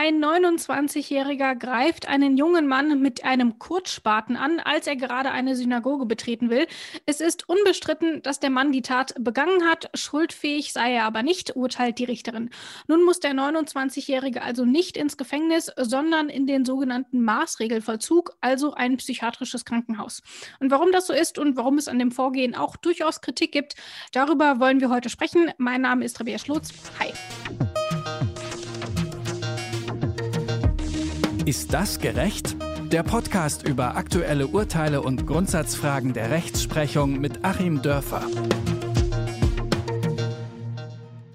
Ein 29-Jähriger greift einen jungen Mann mit einem Kurzspaten an, als er gerade eine Synagoge betreten will. Es ist unbestritten, dass der Mann die Tat begangen hat. Schuldfähig sei er aber nicht, urteilt die Richterin. Nun muss der 29-Jährige also nicht ins Gefängnis, sondern in den sogenannten Maßregelvollzug, also ein psychiatrisches Krankenhaus. Und warum das so ist und warum es an dem Vorgehen auch durchaus Kritik gibt, darüber wollen wir heute sprechen. Mein Name ist Rabea Schlotz. Hi. Ist das gerecht? Der Podcast über aktuelle Urteile und Grundsatzfragen der Rechtsprechung mit Achim Dörfer.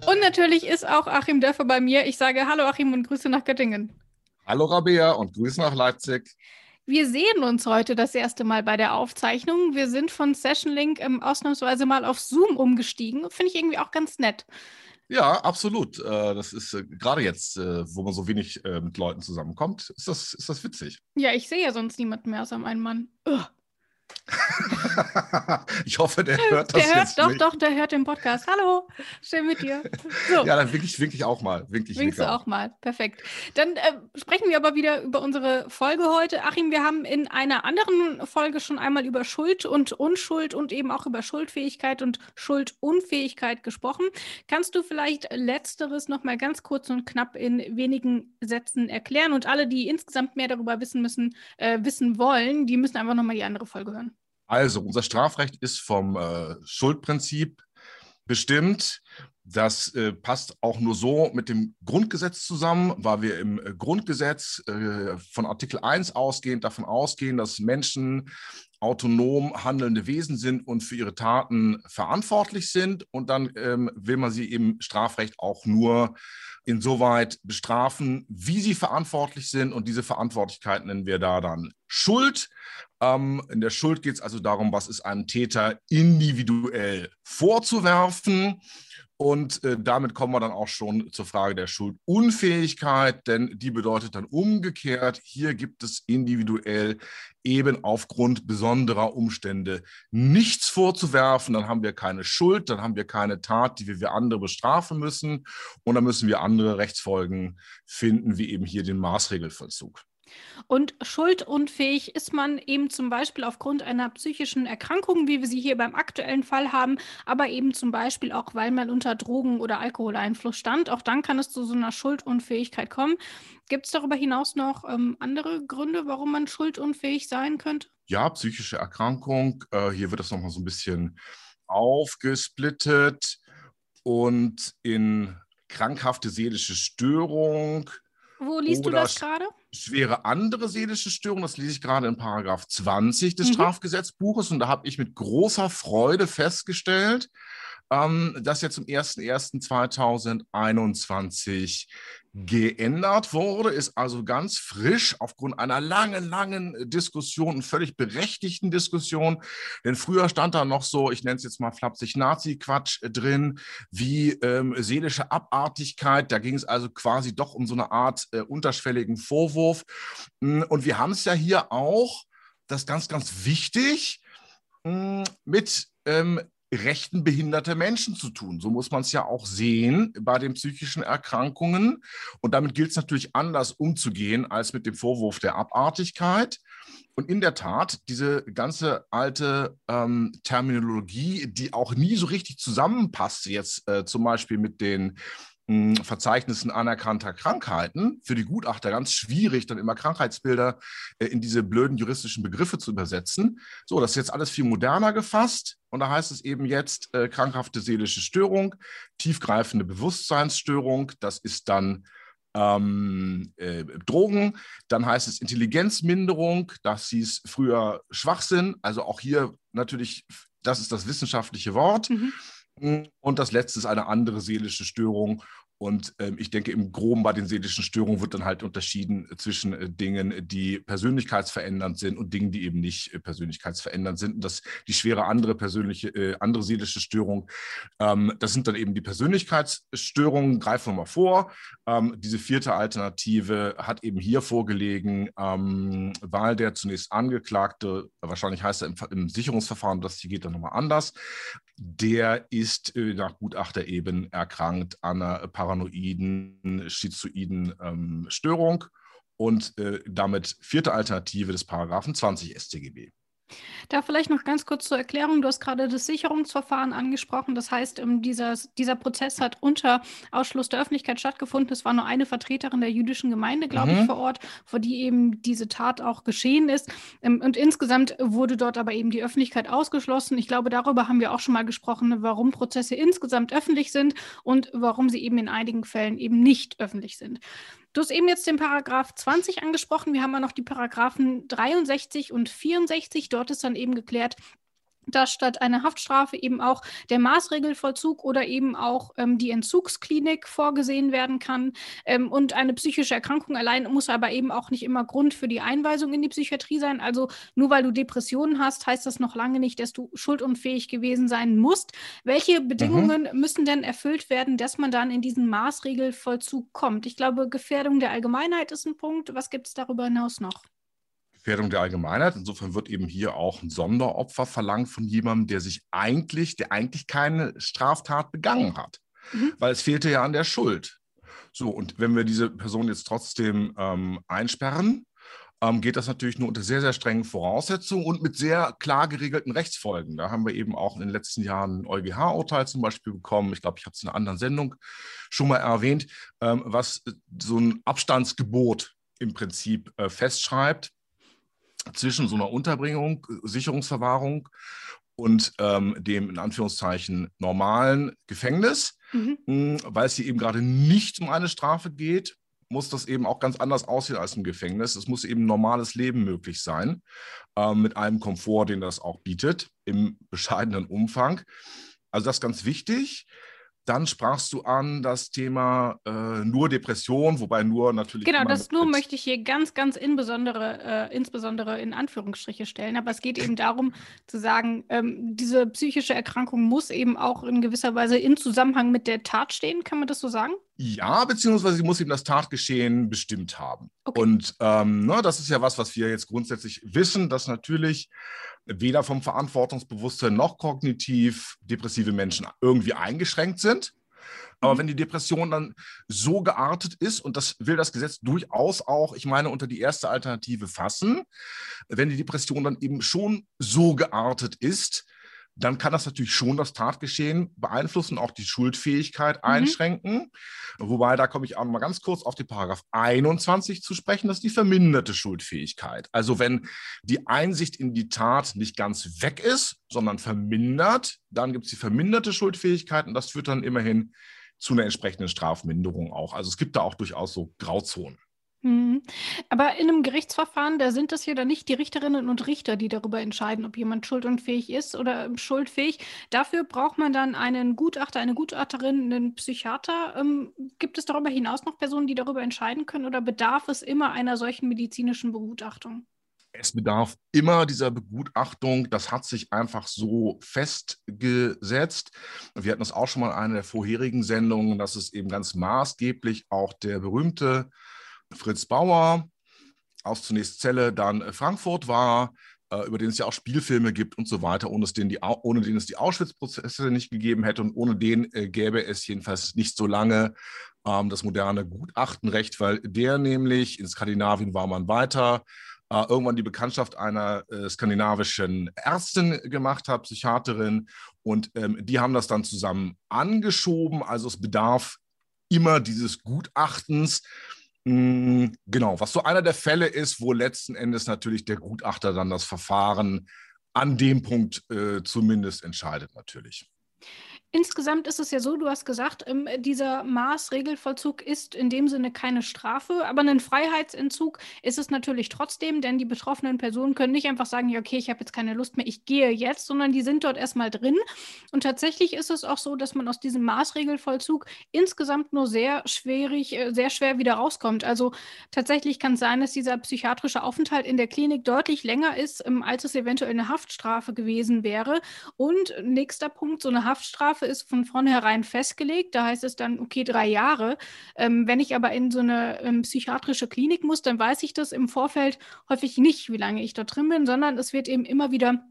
Und natürlich ist auch Achim Dörfer bei mir. Ich sage Hallo Achim und Grüße nach Göttingen. Hallo Rabea und Grüße nach Leipzig. Wir sehen uns heute das erste Mal bei der Aufzeichnung. Wir sind von Session Link ähm, ausnahmsweise mal auf Zoom umgestiegen. Finde ich irgendwie auch ganz nett. Ja, absolut. Äh, das ist äh, gerade jetzt, äh, wo man so wenig mit Leuten zusammenkommt, ist das, ist das witzig. Ja, ich sehe ja sonst niemanden mehr außer meinen Mann. Ugh. ich hoffe, der hört das der hört, jetzt Doch, nicht. doch, der hört den Podcast. Hallo, schön mit dir. So. Ja, dann wink ich, wink ich auch mal. Wink ich, Winkst du auch mal. Perfekt. Dann äh, sprechen wir aber wieder über unsere Folge heute. Achim, wir haben in einer anderen Folge schon einmal über Schuld und Unschuld und eben auch über Schuldfähigkeit und Schuldunfähigkeit gesprochen. Kannst du vielleicht Letzteres nochmal ganz kurz und knapp in wenigen Sätzen erklären? Und alle, die insgesamt mehr darüber wissen müssen, äh, wissen wollen, die müssen einfach nochmal die andere Folge hören. Also, unser Strafrecht ist vom äh, Schuldprinzip bestimmt. Das äh, passt auch nur so mit dem Grundgesetz zusammen, weil wir im äh, Grundgesetz äh, von Artikel 1 ausgehend davon ausgehen, dass Menschen autonom handelnde Wesen sind und für ihre Taten verantwortlich sind. Und dann ähm, will man sie im Strafrecht auch nur insoweit bestrafen, wie sie verantwortlich sind. Und diese Verantwortlichkeit nennen wir da dann Schuld. Ähm, in der Schuld geht es also darum, was ist einem Täter individuell vorzuwerfen. Und äh, damit kommen wir dann auch schon zur Frage der Schuldunfähigkeit, denn die bedeutet dann umgekehrt, hier gibt es individuell eben aufgrund besonderer Umstände nichts vorzuwerfen, dann haben wir keine Schuld, dann haben wir keine Tat, die wir andere bestrafen müssen und dann müssen wir andere Rechtsfolgen finden, wie eben hier den Maßregelvollzug. Und schuldunfähig ist man eben zum Beispiel aufgrund einer psychischen Erkrankung, wie wir sie hier beim aktuellen Fall haben, aber eben zum Beispiel auch, weil man unter Drogen- oder Alkoholeinfluss stand. Auch dann kann es zu so einer Schuldunfähigkeit kommen. Gibt es darüber hinaus noch ähm, andere Gründe, warum man schuldunfähig sein könnte? Ja, psychische Erkrankung. Äh, hier wird das nochmal so ein bisschen aufgesplittet und in krankhafte seelische Störung. Wo liest du das gerade? Schwere andere seelische Störung. Das lese ich gerade in Paragraph 20 des mhm. Strafgesetzbuches. Und da habe ich mit großer Freude festgestellt, ähm, das jetzt zum 01.01.2021 geändert wurde, ist also ganz frisch aufgrund einer langen, langen Diskussion, völlig berechtigten Diskussion. Denn früher stand da noch so, ich nenne es jetzt mal flapsig Nazi-Quatsch drin, wie ähm, seelische Abartigkeit. Da ging es also quasi doch um so eine Art äh, unterschwelligen Vorwurf. Hm, und wir haben es ja hier auch, das ist ganz, ganz wichtig, hm, mit ähm, Rechten behinderter Menschen zu tun. So muss man es ja auch sehen bei den psychischen Erkrankungen. Und damit gilt es natürlich anders umzugehen als mit dem Vorwurf der Abartigkeit. Und in der Tat, diese ganze alte ähm, Terminologie, die auch nie so richtig zusammenpasst, jetzt äh, zum Beispiel mit den Verzeichnissen anerkannter Krankheiten für die Gutachter ganz schwierig, dann immer Krankheitsbilder äh, in diese blöden juristischen Begriffe zu übersetzen. So, das ist jetzt alles viel moderner gefasst und da heißt es eben jetzt äh, krankhafte seelische Störung, tiefgreifende Bewusstseinsstörung, das ist dann ähm, äh, Drogen, dann heißt es Intelligenzminderung, das hieß früher Schwachsinn, also auch hier natürlich, das ist das wissenschaftliche Wort. Mhm. Und das letzte ist eine andere seelische Störung. Und ähm, ich denke, im Groben bei den seelischen Störungen wird dann halt unterschieden zwischen äh, Dingen, die persönlichkeitsverändernd sind und Dingen, die eben nicht äh, persönlichkeitsverändernd sind. Und das die schwere andere persönliche, äh, andere seelische Störung, ähm, das sind dann eben die Persönlichkeitsstörungen. Greifen wir mal vor. Ähm, diese vierte Alternative hat eben hier vorgelegen, ähm, weil der zunächst Angeklagte, wahrscheinlich heißt er im, im Sicherungsverfahren, das hier geht dann nochmal anders, der ist äh, nach Gutachter eben erkrankt an einer paranoiden, schizoiden ähm, Störung und äh, damit vierte Alternative des Paragraphen 20 StGB. Da vielleicht noch ganz kurz zur Erklärung. Du hast gerade das Sicherungsverfahren angesprochen. Das heißt, ähm, dieser, dieser Prozess hat unter Ausschluss der Öffentlichkeit stattgefunden. Es war nur eine Vertreterin der jüdischen Gemeinde, glaube mhm. ich, vor Ort, vor die eben diese Tat auch geschehen ist. Ähm, und insgesamt wurde dort aber eben die Öffentlichkeit ausgeschlossen. Ich glaube, darüber haben wir auch schon mal gesprochen, warum Prozesse insgesamt öffentlich sind und warum sie eben in einigen Fällen eben nicht öffentlich sind. Du hast eben jetzt den Paragraph 20 angesprochen. Wir haben ja noch die Paragraphen 63 und 64. Dort ist dann eben geklärt, dass statt einer Haftstrafe eben auch der Maßregelvollzug oder eben auch ähm, die Entzugsklinik vorgesehen werden kann. Ähm, und eine psychische Erkrankung allein muss aber eben auch nicht immer Grund für die Einweisung in die Psychiatrie sein. Also nur weil du Depressionen hast, heißt das noch lange nicht, dass du schuldunfähig gewesen sein musst. Welche Bedingungen mhm. müssen denn erfüllt werden, dass man dann in diesen Maßregelvollzug kommt? Ich glaube, Gefährdung der Allgemeinheit ist ein Punkt. Was gibt es darüber hinaus noch? Gefährdung der Allgemeinheit. Insofern wird eben hier auch ein Sonderopfer verlangt von jemandem, der sich eigentlich, der eigentlich keine Straftat begangen hat. Mhm. Weil es fehlte ja an der Schuld. So, und wenn wir diese Person jetzt trotzdem ähm, einsperren, ähm, geht das natürlich nur unter sehr, sehr strengen Voraussetzungen und mit sehr klar geregelten Rechtsfolgen. Da haben wir eben auch in den letzten Jahren ein EuGH-Urteil zum Beispiel bekommen. Ich glaube, ich habe es in einer anderen Sendung schon mal erwähnt, ähm, was so ein Abstandsgebot im Prinzip äh, festschreibt zwischen so einer Unterbringung, Sicherungsverwahrung und ähm, dem in Anführungszeichen normalen Gefängnis, mhm. Hm, weil es hier eben gerade nicht um eine Strafe geht, muss das eben auch ganz anders aussehen als im Gefängnis. Es muss eben normales Leben möglich sein, äh, mit einem Komfort, den das auch bietet, im bescheidenen Umfang. Also das ist ganz wichtig. Dann sprachst du an das Thema äh, nur Depression, wobei nur natürlich. Genau, das nur möchte ich hier ganz, ganz insbesondere, äh, insbesondere in Anführungsstriche stellen. Aber es geht eben darum zu sagen, ähm, diese psychische Erkrankung muss eben auch in gewisser Weise in Zusammenhang mit der Tat stehen. Kann man das so sagen? Ja, beziehungsweise sie muss eben das Tatgeschehen bestimmt haben. Okay. Und ähm, ne, das ist ja was, was wir jetzt grundsätzlich wissen, dass natürlich weder vom Verantwortungsbewusstsein noch kognitiv depressive Menschen irgendwie eingeschränkt sind. Aber mhm. wenn die Depression dann so geartet ist, und das will das Gesetz durchaus auch, ich meine, unter die erste Alternative fassen, wenn die Depression dann eben schon so geartet ist, dann kann das natürlich schon das Tatgeschehen beeinflussen, auch die Schuldfähigkeit mhm. einschränken. Wobei, da komme ich auch noch mal ganz kurz auf die Paragraph 21 zu sprechen, das ist die verminderte Schuldfähigkeit. Also wenn die Einsicht in die Tat nicht ganz weg ist, sondern vermindert, dann gibt es die verminderte Schuldfähigkeit und das führt dann immerhin zu einer entsprechenden Strafminderung auch. Also es gibt da auch durchaus so Grauzonen. Mhm. Aber in einem Gerichtsverfahren, da sind es ja dann nicht die Richterinnen und Richter, die darüber entscheiden, ob jemand schuldunfähig ist oder ähm, schuldfähig. Dafür braucht man dann einen Gutachter, eine Gutachterin, einen Psychiater. Ähm, gibt es darüber hinaus noch Personen, die darüber entscheiden können oder bedarf es immer einer solchen medizinischen Begutachtung? Es bedarf immer dieser Begutachtung. Das hat sich einfach so festgesetzt. Wir hatten das auch schon mal in einer der vorherigen Sendungen, dass es eben ganz maßgeblich auch der berühmte Fritz Bauer aus zunächst Celle, dann äh, Frankfurt war, äh, über den es ja auch Spielfilme gibt und so weiter, ohne, den, die, ohne den es die Auschwitz-Prozesse nicht gegeben hätte und ohne den äh, gäbe es jedenfalls nicht so lange ähm, das moderne Gutachtenrecht, weil der nämlich, in Skandinavien war man weiter, äh, irgendwann die Bekanntschaft einer äh, skandinavischen Ärztin gemacht hat, Psychiaterin, und ähm, die haben das dann zusammen angeschoben. Also es bedarf immer dieses Gutachtens. Mm, genau, was so einer der Fälle ist, wo letzten Endes natürlich der Gutachter dann das Verfahren an dem Punkt äh, zumindest entscheidet, natürlich. Insgesamt ist es ja so, du hast gesagt, ähm, dieser Maßregelvollzug ist in dem Sinne keine Strafe, aber ein Freiheitsentzug ist es natürlich trotzdem, denn die betroffenen Personen können nicht einfach sagen, ja, okay, ich habe jetzt keine Lust mehr, ich gehe jetzt, sondern die sind dort erstmal drin. Und tatsächlich ist es auch so, dass man aus diesem Maßregelvollzug insgesamt nur sehr schwierig, äh, sehr schwer wieder rauskommt. Also tatsächlich kann es sein, dass dieser psychiatrische Aufenthalt in der Klinik deutlich länger ist, ähm, als es eventuell eine Haftstrafe gewesen wäre. Und nächster Punkt, so eine Haftstrafe Strafe ist von vornherein festgelegt. Da heißt es dann, okay, drei Jahre. Ähm, wenn ich aber in so eine ähm, psychiatrische Klinik muss, dann weiß ich das im Vorfeld häufig nicht, wie lange ich da drin bin, sondern es wird eben immer wieder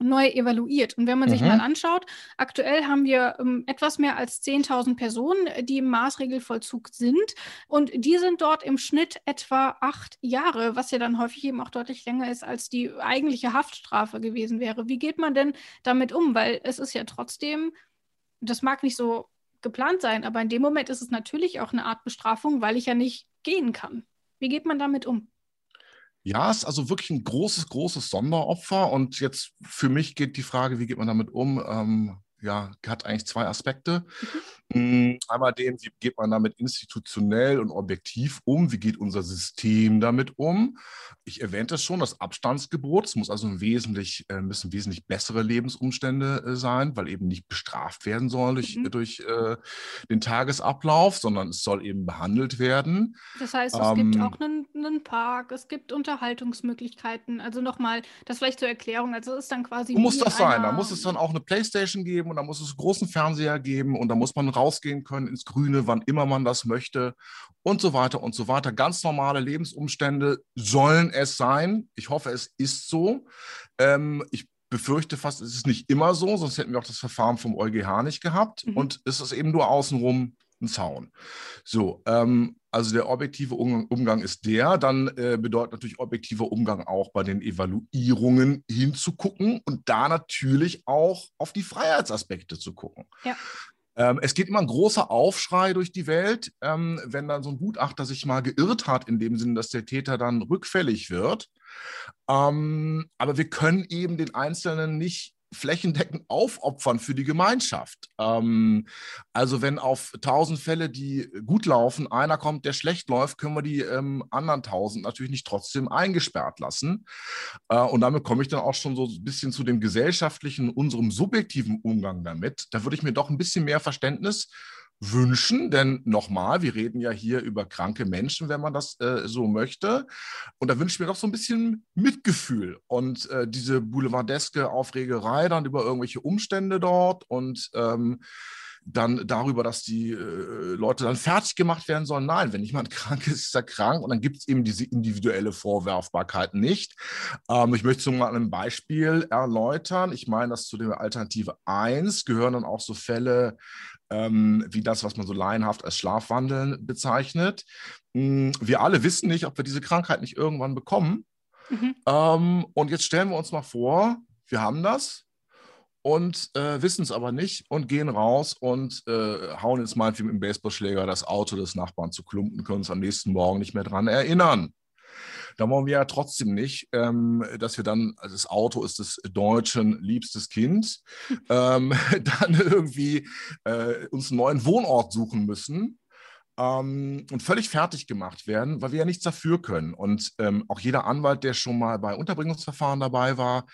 neu evaluiert. Und wenn man mhm. sich mal anschaut, aktuell haben wir ähm, etwas mehr als 10.000 Personen, die im Maßregelvollzug sind. Und die sind dort im Schnitt etwa acht Jahre, was ja dann häufig eben auch deutlich länger ist, als die eigentliche Haftstrafe gewesen wäre. Wie geht man denn damit um? Weil es ist ja trotzdem, das mag nicht so geplant sein, aber in dem Moment ist es natürlich auch eine Art Bestrafung, weil ich ja nicht gehen kann. Wie geht man damit um? Ja, es ist also wirklich ein großes, großes Sonderopfer. Und jetzt für mich geht die Frage, wie geht man damit um? Ähm, ja, hat eigentlich zwei Aspekte. Mhm. Einmal den, wie geht man damit institutionell und objektiv um? Wie geht unser System damit um? Ich erwähnte es schon, das Abstandsgebot. Es muss also ein wesentlich, äh, müssen wesentlich bessere Lebensumstände äh, sein, weil eben nicht bestraft werden soll durch, mhm. durch äh, den Tagesablauf, sondern es soll eben behandelt werden. Das heißt, es ähm, gibt auch einen, einen, Park, es gibt Unterhaltungsmöglichkeiten. Also nochmal, das vielleicht zur Erklärung. Also es ist dann quasi. Muss das sein? Da muss es dann auch eine Playstation geben und da muss es einen großen Fernseher geben und da muss man rausgehen können ins Grüne, wann immer man das möchte und so weiter und so weiter. Ganz normale Lebensumstände sollen es sein. Ich hoffe, es ist so. Ähm, ich befürchte fast, es ist nicht immer so, sonst hätten wir auch das Verfahren vom EuGH nicht gehabt. Mhm. Und es ist eben nur außenrum ein Zaun. So, ähm, also der objektive Umgang ist der. Dann äh, bedeutet natürlich objektiver Umgang auch bei den Evaluierungen hinzugucken und da natürlich auch auf die Freiheitsaspekte zu gucken. Ja. Ähm, es geht immer ein großer Aufschrei durch die Welt, ähm, wenn dann so ein Gutachter sich mal geirrt hat, in dem Sinne, dass der Täter dann rückfällig wird. Ähm, aber wir können eben den Einzelnen nicht flächendeckend aufopfern für die Gemeinschaft. Ähm, also wenn auf tausend Fälle, die gut laufen, einer kommt, der schlecht läuft, können wir die ähm, anderen tausend natürlich nicht trotzdem eingesperrt lassen. Äh, und damit komme ich dann auch schon so ein bisschen zu dem gesellschaftlichen, unserem subjektiven Umgang damit. Da würde ich mir doch ein bisschen mehr Verständnis wünschen, denn nochmal, wir reden ja hier über kranke Menschen, wenn man das äh, so möchte. Und da wünsche ich mir doch so ein bisschen Mitgefühl und äh, diese boulevardeske Aufregerei dann über irgendwelche Umstände dort und ähm, dann darüber, dass die äh, Leute dann fertig gemacht werden sollen. Nein, wenn jemand krank ist, ist er krank und dann gibt es eben diese individuelle Vorwerfbarkeit nicht. Ähm, ich möchte so mal ein Beispiel erläutern. Ich meine, dass zu der Alternative 1 gehören dann auch so Fälle ähm, wie das, was man so laienhaft als Schlafwandeln bezeichnet. Hm, wir alle wissen nicht, ob wir diese Krankheit nicht irgendwann bekommen. Mhm. Ähm, und jetzt stellen wir uns mal vor, wir haben das und äh, wissen es aber nicht und gehen raus und äh, hauen jetzt mal mit dem Baseballschläger das Auto des Nachbarn zu Klumpen, können uns am nächsten Morgen nicht mehr daran erinnern. Da wollen wir ja trotzdem nicht, ähm, dass wir dann, also das Auto ist des Deutschen liebstes Kind, ähm, dann irgendwie äh, uns einen neuen Wohnort suchen müssen. Ähm, und völlig fertig gemacht werden, weil wir ja nichts dafür können. Und ähm, auch jeder Anwalt, der schon mal bei Unterbringungsverfahren dabei war,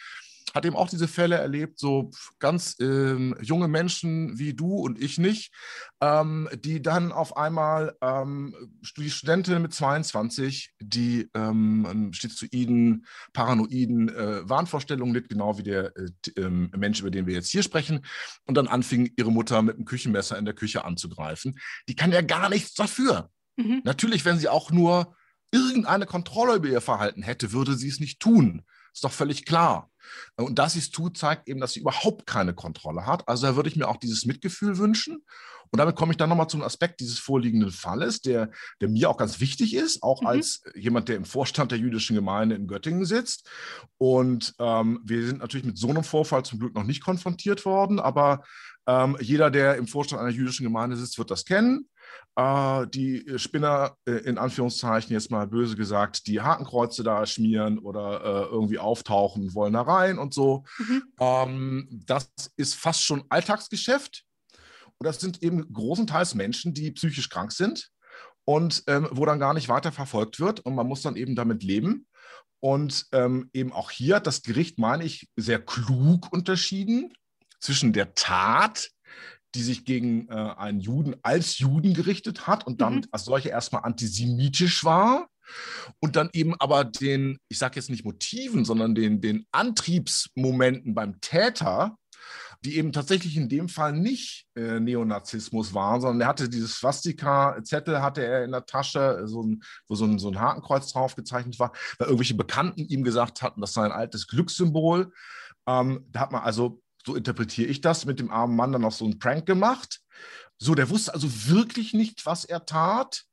hat eben auch diese Fälle erlebt, so ganz ähm, junge Menschen wie du und ich nicht, ähm, die dann auf einmal ähm, die Studentin mit 22, die ähm, schizoiden, paranoiden äh, Wahnvorstellungen litt, genau wie der äh, ähm, Mensch, über den wir jetzt hier sprechen, und dann anfing ihre Mutter mit einem Küchenmesser in der Küche anzugreifen. Die kann ja gar nichts dafür. Mhm. Natürlich, wenn sie auch nur irgendeine Kontrolle über ihr Verhalten hätte, würde sie es nicht tun. Ist doch völlig klar. Und dass sie es tut, zeigt eben, dass sie überhaupt keine Kontrolle hat. Also da würde ich mir auch dieses Mitgefühl wünschen. Und damit komme ich dann nochmal zum Aspekt dieses vorliegenden Falles, der, der mir auch ganz wichtig ist, auch mhm. als jemand, der im Vorstand der jüdischen Gemeinde in Göttingen sitzt. Und ähm, wir sind natürlich mit so einem Vorfall zum Glück noch nicht konfrontiert worden, aber ähm, jeder, der im Vorstand einer jüdischen Gemeinde sitzt, wird das kennen äh, die Spinner, äh, in Anführungszeichen jetzt mal böse gesagt, die Hakenkreuze da schmieren oder äh, irgendwie auftauchen, wollen da rein und so. Mhm. Ähm, das ist fast schon Alltagsgeschäft. Und das sind eben großenteils Menschen, die psychisch krank sind und ähm, wo dann gar nicht weiter verfolgt wird. Und man muss dann eben damit leben. Und ähm, eben auch hier hat das Gericht, meine ich, sehr klug unterschieden zwischen der Tat, die sich gegen äh, einen Juden als Juden gerichtet hat und damit mhm. als solche erstmal antisemitisch war und dann eben aber den, ich sage jetzt nicht Motiven, sondern den, den Antriebsmomenten beim Täter, die eben tatsächlich in dem Fall nicht äh, Neonazismus waren, sondern er hatte dieses Swastika-Zettel hatte er in der Tasche, so ein, wo so ein, so ein Hakenkreuz drauf gezeichnet war, weil irgendwelche Bekannten ihm gesagt hatten, das sei ein altes Glückssymbol. Ähm, da hat man also, so interpretiere ich das, mit dem armen Mann dann noch so einen Prank gemacht. So, der wusste also wirklich nicht, was er tat.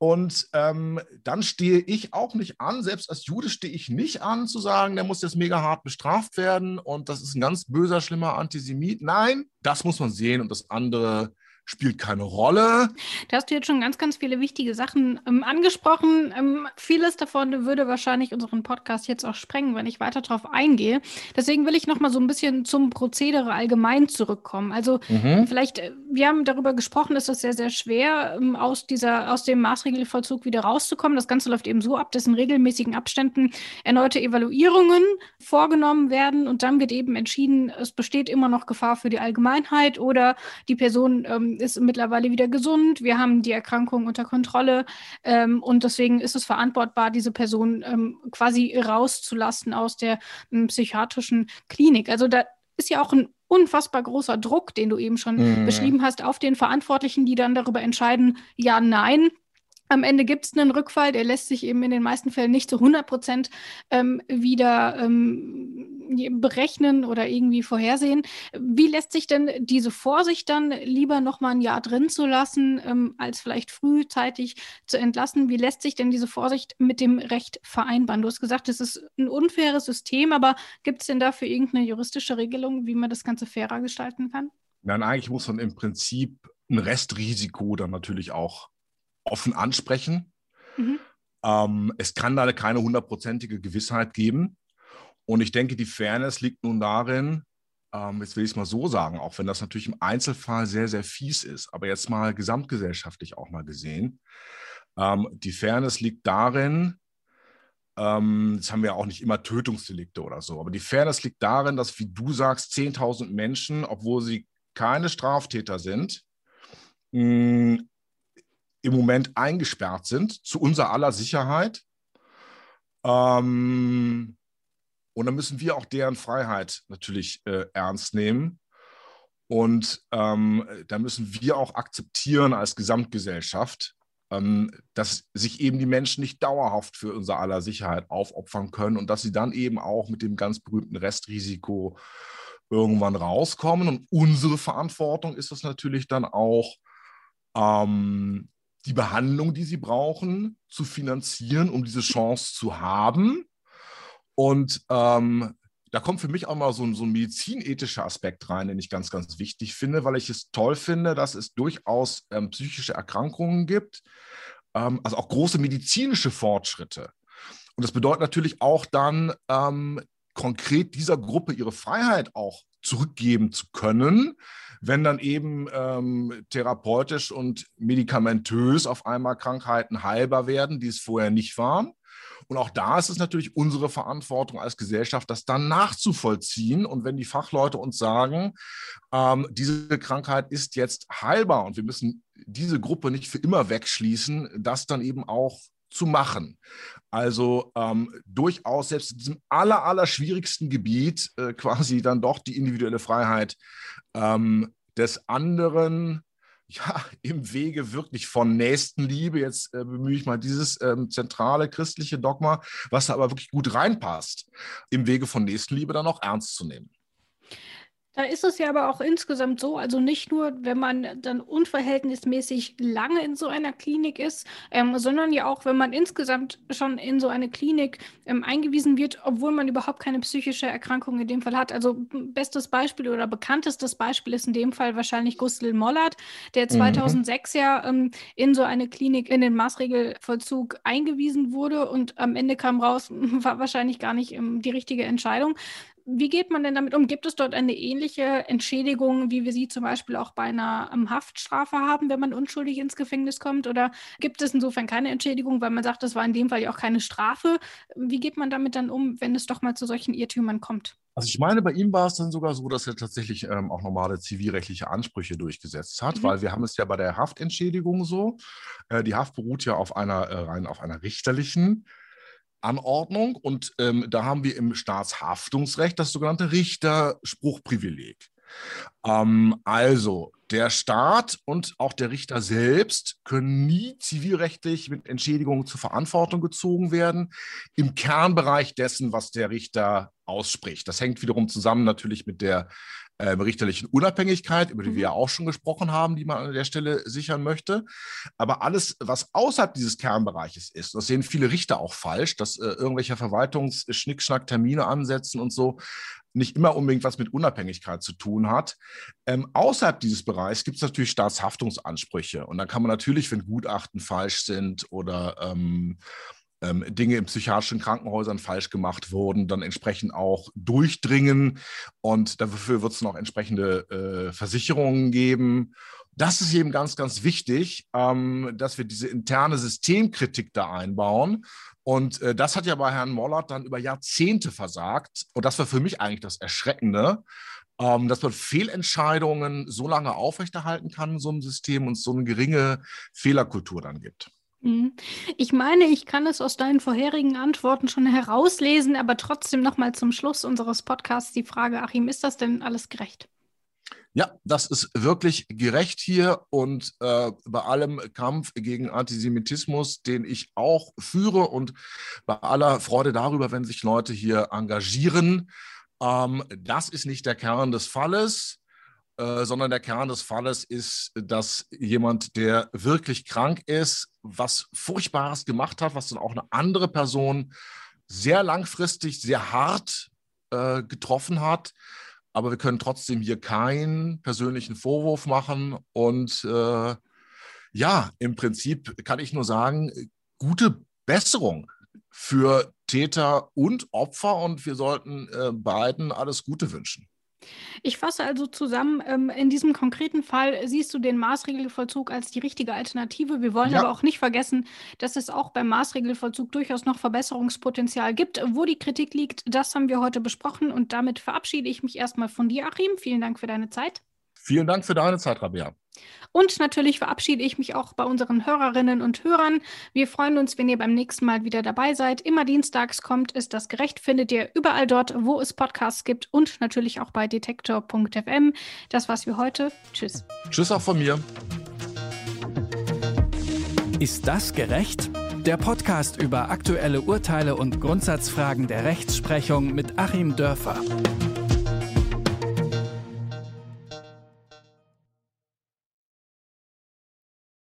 Und ähm, dann stehe ich auch nicht an, selbst als Jude stehe ich nicht an, zu sagen, der muss jetzt mega hart bestraft werden und das ist ein ganz böser, schlimmer Antisemit. Nein, das muss man sehen und das andere spielt keine Rolle. Da hast du jetzt schon ganz, ganz viele wichtige Sachen ähm, angesprochen. Ähm, vieles davon würde wahrscheinlich unseren Podcast jetzt auch sprengen, wenn ich weiter darauf eingehe. Deswegen will ich noch mal so ein bisschen zum Prozedere allgemein zurückkommen. Also mhm. vielleicht, äh, wir haben darüber gesprochen, ist das sehr, sehr schwer, ähm, aus, dieser, aus dem Maßregelvollzug wieder rauszukommen. Das Ganze läuft eben so ab, dass in regelmäßigen Abständen erneute Evaluierungen vorgenommen werden und dann wird eben entschieden, es besteht immer noch Gefahr für die Allgemeinheit oder die Person ähm, ist mittlerweile wieder gesund, wir haben die Erkrankung unter Kontrolle ähm, und deswegen ist es verantwortbar, diese Person ähm, quasi rauszulassen aus der psychiatrischen Klinik. Also da ist ja auch ein unfassbar großer Druck, den du eben schon mhm. beschrieben hast, auf den Verantwortlichen, die dann darüber entscheiden, ja, nein. Am Ende gibt es einen Rückfall, der lässt sich eben in den meisten Fällen nicht zu 100 Prozent ähm, wieder ähm, berechnen oder irgendwie vorhersehen. Wie lässt sich denn diese Vorsicht dann lieber noch mal ein Jahr drin zu lassen, ähm, als vielleicht frühzeitig zu entlassen? Wie lässt sich denn diese Vorsicht mit dem Recht vereinbaren? Du hast gesagt, es ist ein unfaires System, aber gibt es denn dafür irgendeine juristische Regelung, wie man das Ganze fairer gestalten kann? Nein, eigentlich muss man im Prinzip ein Restrisiko dann natürlich auch offen ansprechen. Mhm. Ähm, es kann da keine hundertprozentige Gewissheit geben. Und ich denke, die Fairness liegt nun darin, ähm, jetzt will ich es mal so sagen, auch wenn das natürlich im Einzelfall sehr, sehr fies ist, aber jetzt mal gesamtgesellschaftlich auch mal gesehen. Ähm, die Fairness liegt darin, ähm, jetzt haben wir auch nicht immer Tötungsdelikte oder so, aber die Fairness liegt darin, dass, wie du sagst, 10.000 Menschen, obwohl sie keine Straftäter sind, mh, im Moment eingesperrt sind, zu unser aller Sicherheit. Ähm, und dann müssen wir auch deren Freiheit natürlich äh, ernst nehmen. Und ähm, da müssen wir auch akzeptieren als Gesamtgesellschaft, ähm, dass sich eben die Menschen nicht dauerhaft für unser aller Sicherheit aufopfern können und dass sie dann eben auch mit dem ganz berühmten Restrisiko irgendwann rauskommen. Und unsere Verantwortung ist es natürlich dann auch, ähm, die Behandlung, die sie brauchen, zu finanzieren, um diese Chance zu haben. Und ähm, da kommt für mich auch mal so ein, so ein medizinethischer Aspekt rein, den ich ganz, ganz wichtig finde, weil ich es toll finde, dass es durchaus ähm, psychische Erkrankungen gibt, ähm, also auch große medizinische Fortschritte. Und das bedeutet natürlich auch dann ähm, konkret dieser Gruppe ihre Freiheit auch zurückgeben zu können, wenn dann eben ähm, therapeutisch und medikamentös auf einmal Krankheiten heilbar werden, die es vorher nicht waren. Und auch da ist es natürlich unsere Verantwortung als Gesellschaft, das dann nachzuvollziehen. Und wenn die Fachleute uns sagen, ähm, diese Krankheit ist jetzt heilbar und wir müssen diese Gruppe nicht für immer wegschließen, das dann eben auch zu machen. Also ähm, durchaus selbst in diesem aller, aller schwierigsten Gebiet äh, quasi dann doch die individuelle Freiheit ähm, des anderen ja, im Wege wirklich von Nächstenliebe, jetzt äh, bemühe ich mal dieses ähm, zentrale christliche Dogma, was da aber wirklich gut reinpasst, im Wege von Nächstenliebe dann auch ernst zu nehmen. Da ist es ja aber auch insgesamt so, also nicht nur, wenn man dann unverhältnismäßig lange in so einer Klinik ist, ähm, sondern ja auch, wenn man insgesamt schon in so eine Klinik ähm, eingewiesen wird, obwohl man überhaupt keine psychische Erkrankung in dem Fall hat. Also bestes Beispiel oder bekanntestes Beispiel ist in dem Fall wahrscheinlich Gustl Mollert, der 2006 mhm. ja ähm, in so eine Klinik in den Maßregelvollzug eingewiesen wurde und am Ende kam raus, war wahrscheinlich gar nicht ähm, die richtige Entscheidung wie geht man denn damit um? Gibt es dort eine ähnliche Entschädigung, wie wir sie zum Beispiel auch bei einer um, Haftstrafe haben, wenn man unschuldig ins Gefängnis kommt? Oder gibt es insofern keine Entschädigung, weil man sagt, das war in dem Fall ja auch keine Strafe? Wie geht man damit dann um, wenn es doch mal zu solchen Irrtümern kommt? Also ich meine, bei ihm war es dann sogar so, dass er tatsächlich ähm, auch normale zivilrechtliche Ansprüche durchgesetzt hat, mhm. weil wir haben es ja bei der Haftentschädigung so. Äh, die Haft beruht ja auf einer äh, rein auf einer richterlichen Anordnung und ähm, da haben wir im Staatshaftungsrecht das sogenannte Richterspruchprivileg. Ähm, also Der Staat und auch der Richter selbst können nie zivilrechtlich mit Entschädigungen zur Verantwortung gezogen werden im Kernbereich dessen, was der Richter ausspricht. Das hängt wiederum zusammen natürlich mit der äh, richterlichen Unabhängigkeit, über die mhm. wir ja auch schon gesprochen haben, die man an der Stelle sichern möchte. Aber alles, was außerhalb dieses Kernbereiches ist, das sehen viele Richter auch falsch, dass äh, irgendwelche Verwaltungsschnickschnack Termine ansetzen und so, nicht immer unbedingt was mit Unabhängigkeit zu tun hat. Ähm, außerhalb dieses Bereichs gibt es natürlich Staatshaftungsansprüche. Und da kann man natürlich, wenn Gutachten falsch sind oder ähm, ähm, Dinge in psychiatrischen Krankenhäusern falsch gemacht wurden, dann entsprechend auch durchdringen. Und dafür wird es noch entsprechende äh, Versicherungen geben. Das ist eben ganz, ganz wichtig, ähm, dass wir diese interne Systemkritik da einbauen. Und äh, das hat ja bei Herrn Mollert dann über Jahrzehnte versagt. Und das war für mich eigentlich das Erschreckende, ähm, dass man Fehlentscheidungen so lange aufrechterhalten kann in so einem System und so eine geringe Fehlerkultur dann gibt. Mhm. Ich meine, ich kann es aus deinen vorherigen Antworten schon herauslesen, aber trotzdem nochmal zum Schluss unseres Podcasts die Frage, Achim, ist das denn alles gerecht? Ja, das ist wirklich gerecht hier und äh, bei allem Kampf gegen Antisemitismus, den ich auch führe und bei aller Freude darüber, wenn sich Leute hier engagieren, ähm, das ist nicht der Kern des Falles. Äh, sondern der Kern des Falles ist, dass jemand, der wirklich krank ist, was Furchtbares gemacht hat, was dann auch eine andere Person sehr langfristig, sehr hart äh, getroffen hat. Aber wir können trotzdem hier keinen persönlichen Vorwurf machen. Und äh, ja, im Prinzip kann ich nur sagen, gute Besserung für Täter und Opfer. Und wir sollten äh, beiden alles Gute wünschen. Ich fasse also zusammen, ähm, in diesem konkreten Fall siehst du den Maßregelvollzug als die richtige Alternative. Wir wollen ja. aber auch nicht vergessen, dass es auch beim Maßregelvollzug durchaus noch Verbesserungspotenzial gibt. Wo die Kritik liegt, das haben wir heute besprochen und damit verabschiede ich mich erstmal von dir, Achim. Vielen Dank für deine Zeit. Vielen Dank für deine Zeit, Rabia. Und natürlich verabschiede ich mich auch bei unseren Hörerinnen und Hörern. Wir freuen uns, wenn ihr beim nächsten Mal wieder dabei seid. Immer dienstags kommt ist das gerecht, findet ihr überall dort, wo es Podcasts gibt und natürlich auch bei detektor.fm. Das war's für heute. Tschüss. Tschüss auch von mir. Ist das gerecht? Der Podcast über aktuelle Urteile und Grundsatzfragen der Rechtsprechung mit Achim Dörfer.